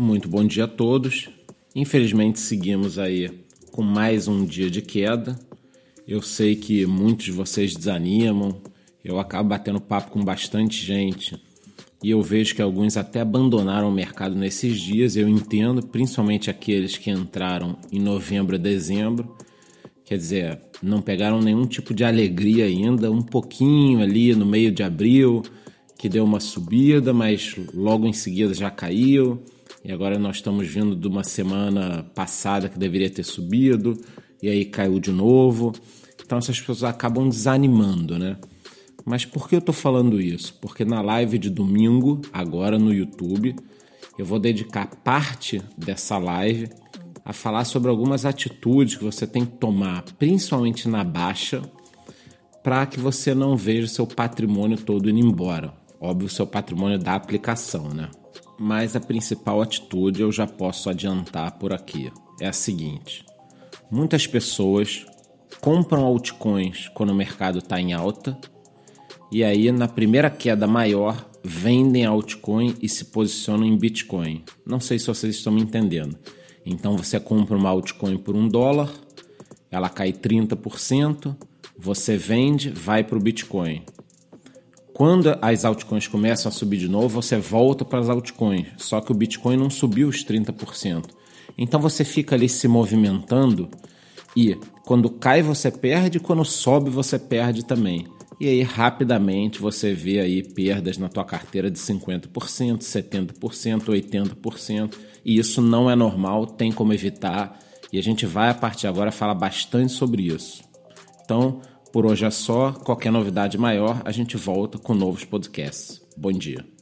Muito bom dia a todos. Infelizmente seguimos aí com mais um dia de queda. Eu sei que muitos de vocês desanimam. Eu acabo batendo papo com bastante gente e eu vejo que alguns até abandonaram o mercado nesses dias. Eu entendo, principalmente aqueles que entraram em novembro e dezembro. Quer dizer, não pegaram nenhum tipo de alegria ainda, um pouquinho ali no meio de abril, que deu uma subida, mas logo em seguida já caiu. E agora nós estamos vindo de uma semana passada que deveria ter subido, e aí caiu de novo. Então essas pessoas acabam desanimando, né? Mas por que eu estou falando isso? Porque na live de domingo, agora no YouTube, eu vou dedicar parte dessa live a falar sobre algumas atitudes que você tem que tomar, principalmente na baixa, para que você não veja seu patrimônio todo indo embora. Óbvio, seu patrimônio da aplicação, né? Mas a principal atitude eu já posso adiantar por aqui. É a seguinte: muitas pessoas compram altcoins quando o mercado está em alta e aí, na primeira queda maior, vendem altcoin e se posicionam em Bitcoin. Não sei se vocês estão me entendendo. Então você compra uma altcoin por um dólar, ela cai 30%, você vende, vai para o Bitcoin. Quando as altcoins começam a subir de novo, você volta para as altcoins. Só que o Bitcoin não subiu os 30%. Então você fica ali se movimentando e quando cai você perde, quando sobe você perde também. E aí rapidamente você vê aí perdas na tua carteira de 50%, 70%, 80%, e isso não é normal, tem como evitar, e a gente vai a partir de agora falar bastante sobre isso. Então, por hoje é só, qualquer novidade maior, a gente volta com novos podcasts. Bom dia.